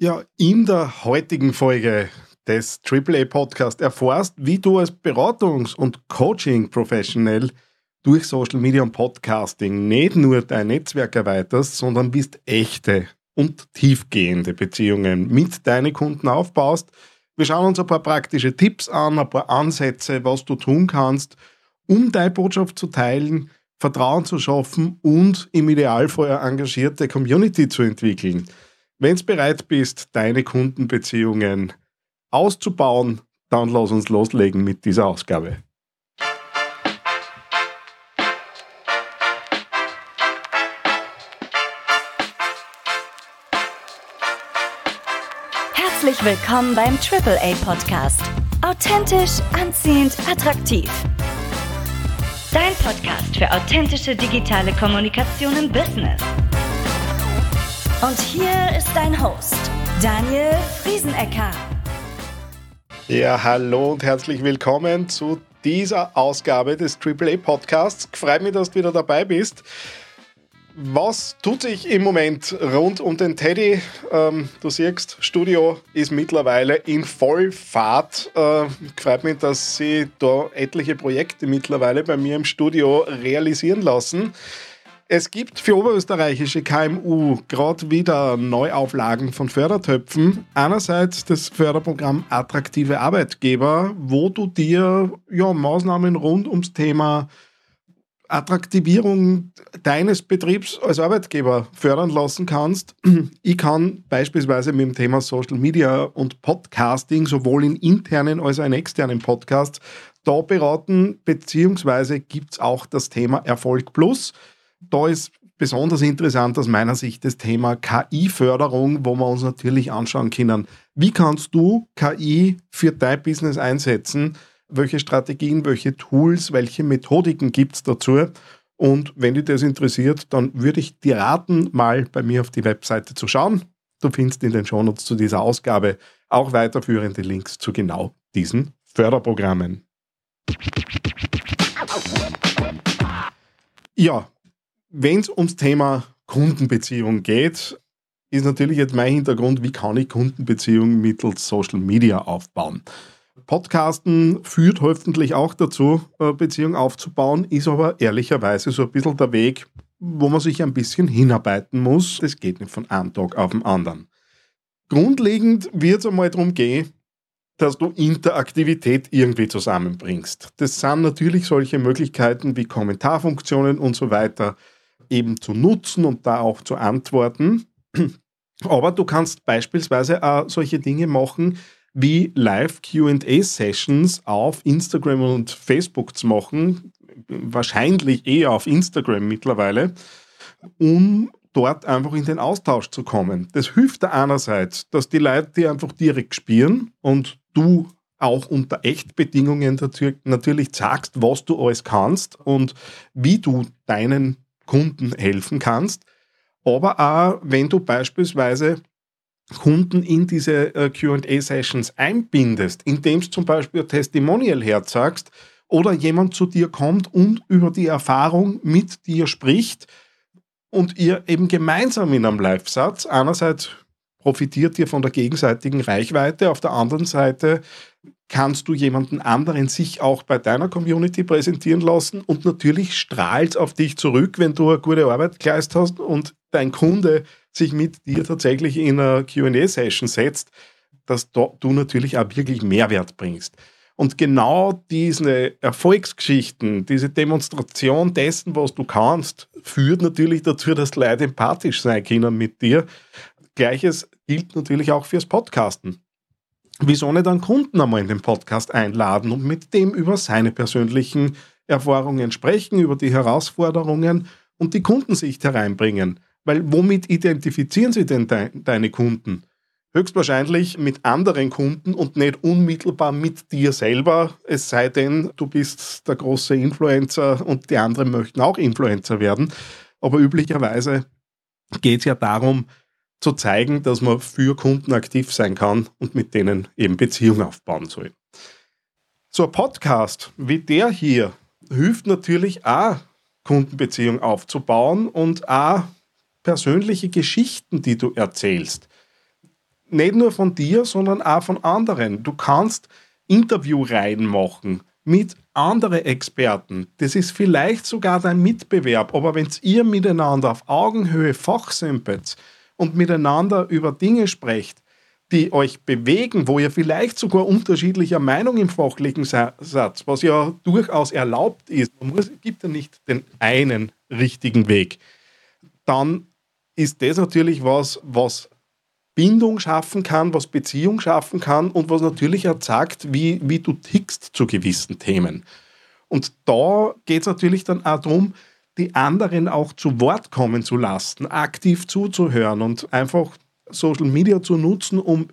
Ja, in der heutigen Folge des AAA Podcast erfährst, wie du als Beratungs- und Coaching-Professionell durch Social Media und Podcasting nicht nur dein Netzwerk erweiterst, sondern bist echte und tiefgehende Beziehungen mit deinen Kunden aufbaust. Wir schauen uns ein paar praktische Tipps an, ein paar Ansätze, was du tun kannst, um deine Botschaft zu teilen, Vertrauen zu schaffen und im Idealfall eine engagierte Community zu entwickeln. Wenn du bereit bist, deine Kundenbeziehungen auszubauen, dann lass uns loslegen mit dieser Ausgabe. Herzlich willkommen beim AAA Podcast. Authentisch, anziehend, attraktiv. Dein Podcast für authentische digitale Kommunikation im Business. Und hier ist dein Host, Daniel Friesenecker. Ja, hallo und herzlich willkommen zu dieser Ausgabe des AAA Podcasts. Freut mich, dass du wieder dabei bist. Was tut sich im Moment rund um den Teddy? Ähm, du siehst, Studio ist mittlerweile in Vollfahrt. Äh, freut mich, dass sie da etliche Projekte mittlerweile bei mir im Studio realisieren lassen. Es gibt für oberösterreichische KMU gerade wieder Neuauflagen von Fördertöpfen. Einerseits das Förderprogramm Attraktive Arbeitgeber, wo du dir ja, Maßnahmen rund ums Thema Attraktivierung deines Betriebs als Arbeitgeber fördern lassen kannst. Ich kann beispielsweise mit dem Thema Social Media und Podcasting sowohl in internen als auch in externen Podcasts da beraten, beziehungsweise gibt es auch das Thema Erfolg Plus da ist besonders interessant aus meiner Sicht das Thema KI-Förderung, wo wir uns natürlich anschauen können, wie kannst du KI für dein Business einsetzen, welche Strategien, welche Tools, welche Methodiken gibt es dazu. Und wenn dich das interessiert, dann würde ich dir raten, mal bei mir auf die Webseite zu schauen. Du findest in den Shownotes zu dieser Ausgabe auch weiterführende Links zu genau diesen Förderprogrammen. Ja, wenn es ums Thema Kundenbeziehung geht, ist natürlich jetzt mein Hintergrund, wie kann ich Kundenbeziehungen mittels Social Media aufbauen. Podcasten führt hoffentlich auch dazu, Beziehungen aufzubauen, ist aber ehrlicherweise so ein bisschen der Weg, wo man sich ein bisschen hinarbeiten muss. Das geht nicht von einem Tag auf den anderen. Grundlegend wird es einmal darum gehen, dass du Interaktivität irgendwie zusammenbringst. Das sind natürlich solche Möglichkeiten wie Kommentarfunktionen und so weiter, eben zu nutzen und da auch zu antworten. Aber du kannst beispielsweise auch solche Dinge machen, wie Live-QA-Sessions auf Instagram und Facebook zu machen, wahrscheinlich eher auf Instagram mittlerweile, um dort einfach in den Austausch zu kommen. Das hilft dir einerseits, dass die Leute dir einfach direkt spielen und du auch unter Echtbedingungen natürlich sagst, was du alles kannst und wie du deinen Kunden helfen kannst. Aber auch, wenn du beispielsweise Kunden in diese äh, QA-Sessions einbindest, indem du zum Beispiel ein Testimonial herzagst oder jemand zu dir kommt und über die Erfahrung mit dir spricht und ihr eben gemeinsam in einem Live-Satz einerseits profitiert ihr von der gegenseitigen Reichweite, auf der anderen Seite kannst du jemanden anderen sich auch bei deiner Community präsentieren lassen und natürlich strahlt auf dich zurück, wenn du eine gute Arbeit geleistet hast und dein Kunde sich mit dir tatsächlich in eine QA-Session setzt, dass du natürlich auch wirklich Mehrwert bringst. Und genau diese Erfolgsgeschichten, diese Demonstration dessen, was du kannst, führt natürlich dazu, dass Leute empathisch sein können mit dir. Gleiches gilt natürlich auch fürs Podcasten wieso nicht einen Kunden einmal in den Podcast einladen und mit dem über seine persönlichen Erfahrungen sprechen, über die Herausforderungen und die Kundensicht hereinbringen. Weil womit identifizieren sie denn de deine Kunden? Höchstwahrscheinlich mit anderen Kunden und nicht unmittelbar mit dir selber, es sei denn, du bist der große Influencer und die anderen möchten auch Influencer werden. Aber üblicherweise geht es ja darum, zu zeigen, dass man für Kunden aktiv sein kann und mit denen eben Beziehungen aufbauen soll. So ein Podcast wie der hier hilft natürlich auch, Kundenbeziehungen aufzubauen und auch persönliche Geschichten, die du erzählst. nicht nur von dir, sondern auch von anderen. Du kannst Interviewreihen machen mit anderen Experten. Das ist vielleicht sogar dein Mitbewerb, aber wenn ihr miteinander auf Augenhöhe fachsimpelt und miteinander über Dinge sprecht, die euch bewegen, wo ihr vielleicht sogar unterschiedlicher Meinung im fachlichen Satz, was ja durchaus erlaubt ist, es gibt ja nicht den einen richtigen Weg, dann ist das natürlich was, was Bindung schaffen kann, was Beziehung schaffen kann und was natürlich auch zeigt, wie, wie du tickst zu gewissen Themen. Und da geht es natürlich dann auch darum, die anderen auch zu Wort kommen zu lassen, aktiv zuzuhören und einfach Social Media zu nutzen, um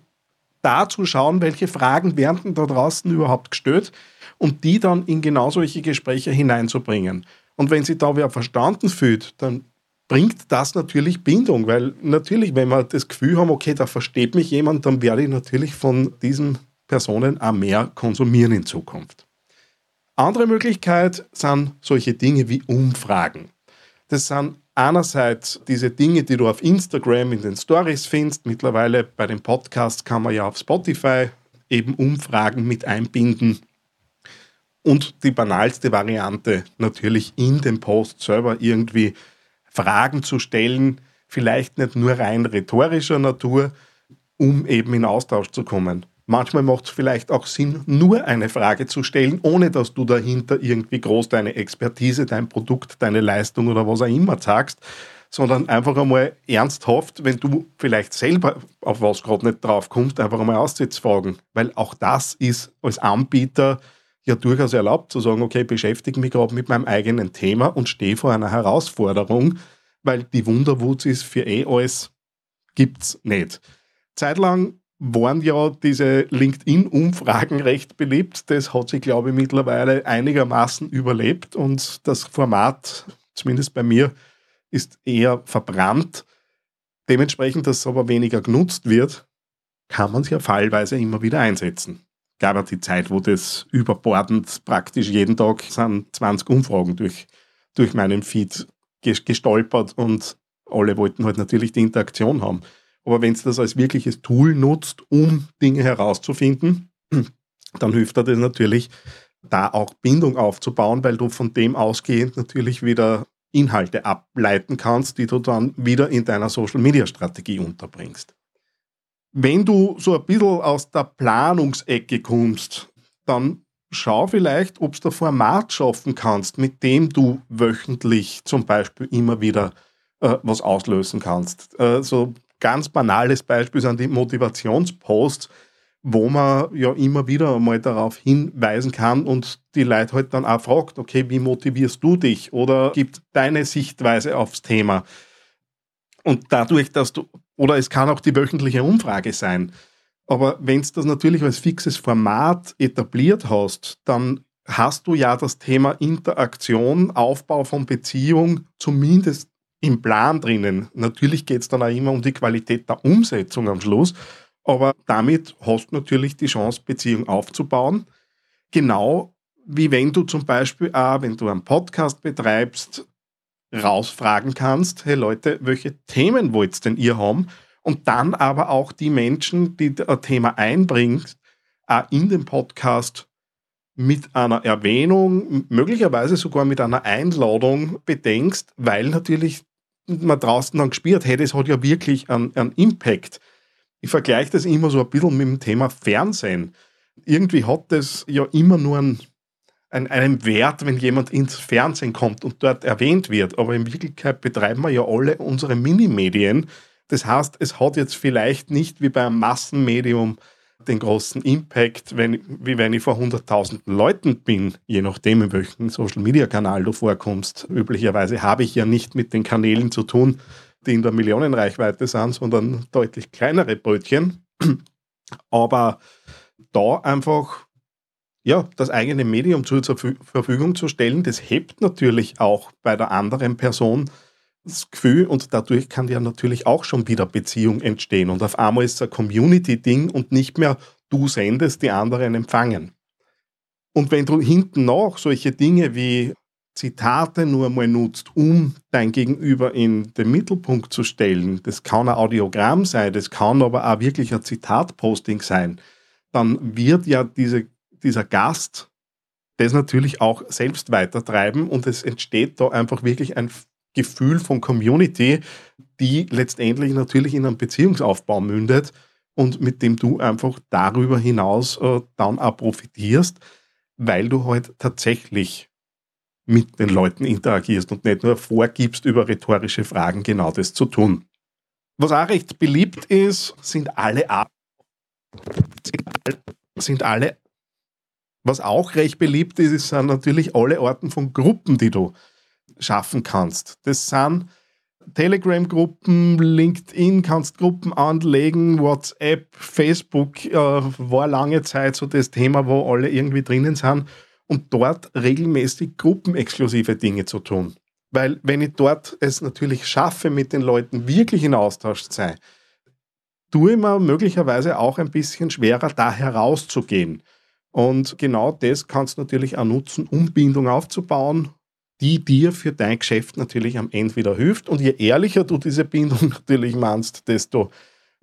da zu schauen, welche Fragen werden da draußen überhaupt gestellt und die dann in genau solche Gespräche hineinzubringen. Und wenn sich da wer verstanden fühlt, dann bringt das natürlich Bindung, weil natürlich, wenn wir das Gefühl haben, okay, da versteht mich jemand, dann werde ich natürlich von diesen Personen auch mehr konsumieren in Zukunft. Andere Möglichkeit sind solche Dinge wie Umfragen. Das sind einerseits diese Dinge, die du auf Instagram in den Stories findest. Mittlerweile bei den Podcasts kann man ja auf Spotify eben Umfragen mit einbinden. Und die banalste Variante natürlich in dem Post selber irgendwie Fragen zu stellen, vielleicht nicht nur rein rhetorischer Natur, um eben in Austausch zu kommen. Manchmal macht es vielleicht auch Sinn, nur eine Frage zu stellen, ohne dass du dahinter irgendwie groß deine Expertise, dein Produkt, deine Leistung oder was auch immer sagst, sondern einfach einmal ernsthaft, wenn du vielleicht selber auf was gerade nicht drauf kommst, einfach einmal auszutragen. Weil auch das ist als Anbieter ja durchaus erlaubt zu sagen, okay, beschäftige mich gerade mit meinem eigenen Thema und stehe vor einer Herausforderung, weil die Wunderwutz ist für eh alles, gibt's nicht. Zeitlang waren ja diese LinkedIn-Umfragen recht beliebt. Das hat sich, glaube ich, mittlerweile einigermaßen überlebt und das Format, zumindest bei mir, ist eher verbrannt. Dementsprechend, dass es aber weniger genutzt wird, kann man es ja fallweise immer wieder einsetzen gab es die Zeit, wo das überbordend praktisch jeden Tag sind 20 Umfragen durch, durch meinen Feed gestolpert und alle wollten halt natürlich die Interaktion haben. Aber wenn du das als wirkliches Tool nutzt, um Dinge herauszufinden, dann hilft dir das natürlich, da auch Bindung aufzubauen, weil du von dem ausgehend natürlich wieder Inhalte ableiten kannst, die du dann wieder in deiner Social-Media-Strategie unterbringst. Wenn du so ein bisschen aus der Planungsecke kommst, dann schau vielleicht, ob du ein Format schaffen kannst, mit dem du wöchentlich zum Beispiel immer wieder äh, was auslösen kannst. Äh, so ganz banales Beispiel sind die Motivationsposts, wo man ja immer wieder mal darauf hinweisen kann und die Leute halt dann auch fragt, okay, wie motivierst du dich oder gibt deine Sichtweise aufs Thema. Und dadurch, dass du oder es kann auch die wöchentliche Umfrage sein. Aber wenn du das natürlich als fixes Format etabliert hast, dann hast du ja das Thema Interaktion, Aufbau von Beziehung zumindest im Plan drinnen. Natürlich geht es dann auch immer um die Qualität der Umsetzung am Schluss, aber damit hast du natürlich die Chance, Beziehung aufzubauen. Genau wie wenn du zum Beispiel auch, wenn du einen Podcast betreibst, rausfragen kannst, hey Leute, welche Themen wollt denn ihr haben? Und dann aber auch die Menschen, die ein Thema einbringt, auch in den Podcast mit einer Erwähnung, möglicherweise sogar mit einer Einladung bedenkst, weil natürlich man draußen dann gespürt, hey, das hat ja wirklich einen, einen Impact. Ich vergleiche das immer so ein bisschen mit dem Thema Fernsehen. Irgendwie hat das ja immer nur einen ein, einen Wert, wenn jemand ins Fernsehen kommt und dort erwähnt wird. Aber in Wirklichkeit betreiben wir ja alle unsere Minimedien. Das heißt, es hat jetzt vielleicht nicht wie bei einem Massenmedium den großen Impact, wenn, wie wenn ich vor 100.000 Leuten bin, je nachdem, in welchem Social-Media-Kanal du vorkommst. Üblicherweise habe ich ja nicht mit den Kanälen zu tun, die in der Millionenreichweite sind, sondern deutlich kleinere Brötchen. Aber da einfach ja, das eigene Medium zur Verfügung zu stellen, das hebt natürlich auch bei der anderen Person das Gefühl und dadurch kann ja natürlich auch schon wieder Beziehung entstehen. Und auf einmal ist es ein Community-Ding und nicht mehr du sendest, die anderen empfangen. Und wenn du hinten noch solche Dinge wie Zitate nur mal nutzt, um dein Gegenüber in den Mittelpunkt zu stellen, das kann ein Audiogramm sein, das kann aber auch wirklich ein Zitatposting sein, dann wird ja diese, dieser Gast das natürlich auch selbst weitertreiben und es entsteht da einfach wirklich ein Gefühl von Community, die letztendlich natürlich in einem Beziehungsaufbau mündet und mit dem du einfach darüber hinaus äh, dann auch profitierst, weil du halt tatsächlich mit den Leuten interagierst und nicht nur vorgibst, über rhetorische Fragen genau das zu tun. Was auch recht beliebt ist, sind alle Ab sind alle was auch recht beliebt ist, sind natürlich alle Arten von Gruppen, die du schaffen kannst. Das sind Telegram-Gruppen, LinkedIn kannst Gruppen anlegen, WhatsApp, Facebook äh, war lange Zeit so das Thema, wo alle irgendwie drinnen sind und dort regelmäßig gruppenexklusive Dinge zu tun. Weil wenn ich dort es natürlich schaffe, mit den Leuten wirklich in Austausch zu sein, tue ich mir möglicherweise auch ein bisschen schwerer, da herauszugehen. Und genau das kannst du natürlich auch nutzen, um Bindung aufzubauen, die dir für dein Geschäft natürlich am Ende wieder hilft. Und je ehrlicher du diese Bindung natürlich meinst, desto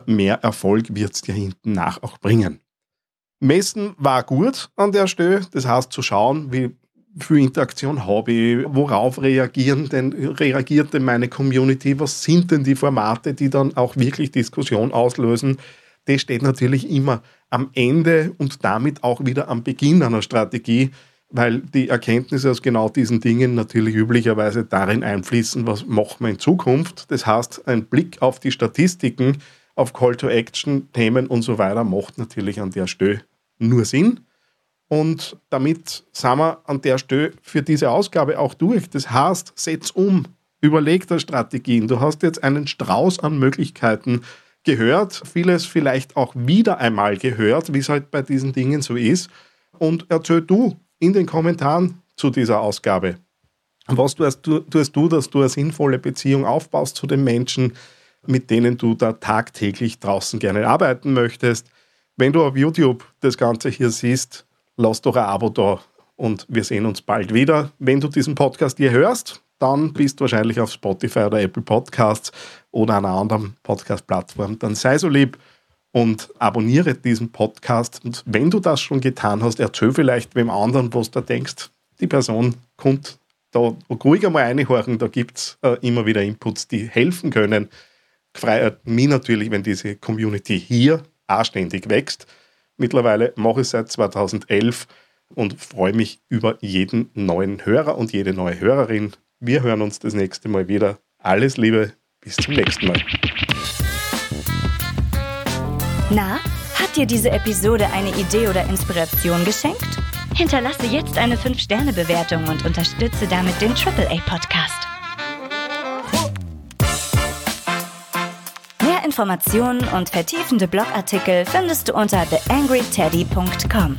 mehr Erfolg wird es dir hinten nach auch bringen. Messen war gut an der Stelle. Das heißt, zu schauen, wie viel Interaktion habe ich, worauf reagieren denn, reagiert denn meine Community, was sind denn die Formate, die dann auch wirklich Diskussion auslösen. Das steht natürlich immer am Ende und damit auch wieder am Beginn einer Strategie, weil die Erkenntnisse aus genau diesen Dingen natürlich üblicherweise darin einfließen, was machen wir in Zukunft. Das heißt, ein Blick auf die Statistiken, auf Call-to-Action-Themen und so weiter macht natürlich an der Stelle nur Sinn. Und damit sind wir an der Stelle für diese Ausgabe auch durch. Das heißt, setz um, überleg dir Strategien. Du hast jetzt einen Strauß an Möglichkeiten, gehört, vieles vielleicht auch wieder einmal gehört, wie es halt bei diesen Dingen so ist. Und erzähl du in den Kommentaren zu dieser Ausgabe. Was tust du, tust du, dass du eine sinnvolle Beziehung aufbaust zu den Menschen, mit denen du da tagtäglich draußen gerne arbeiten möchtest? Wenn du auf YouTube das Ganze hier siehst, lass doch ein Abo da und wir sehen uns bald wieder. Wenn du diesen Podcast hier hörst, dann bist du wahrscheinlich auf Spotify oder Apple Podcasts oder einer anderen Podcast-Plattform. Dann sei so lieb und abonniere diesen Podcast. Und wenn du das schon getan hast, erzähl vielleicht wem anderen, was du denkst. Die Person kommt da ruhig einmal reinhorchen, da gibt es äh, immer wieder Inputs, die helfen können. Freut mich natürlich, wenn diese Community hier auch ständig wächst. Mittlerweile mache ich seit 2011 und freue mich über jeden neuen Hörer und jede neue Hörerin. Wir hören uns das nächste Mal wieder. Alles Liebe, bis zum nächsten Mal. Na, hat dir diese Episode eine Idee oder Inspiration geschenkt? Hinterlasse jetzt eine 5-Sterne-Bewertung und unterstütze damit den AAA-Podcast. Mehr Informationen und vertiefende Blogartikel findest du unter theangryteddy.com.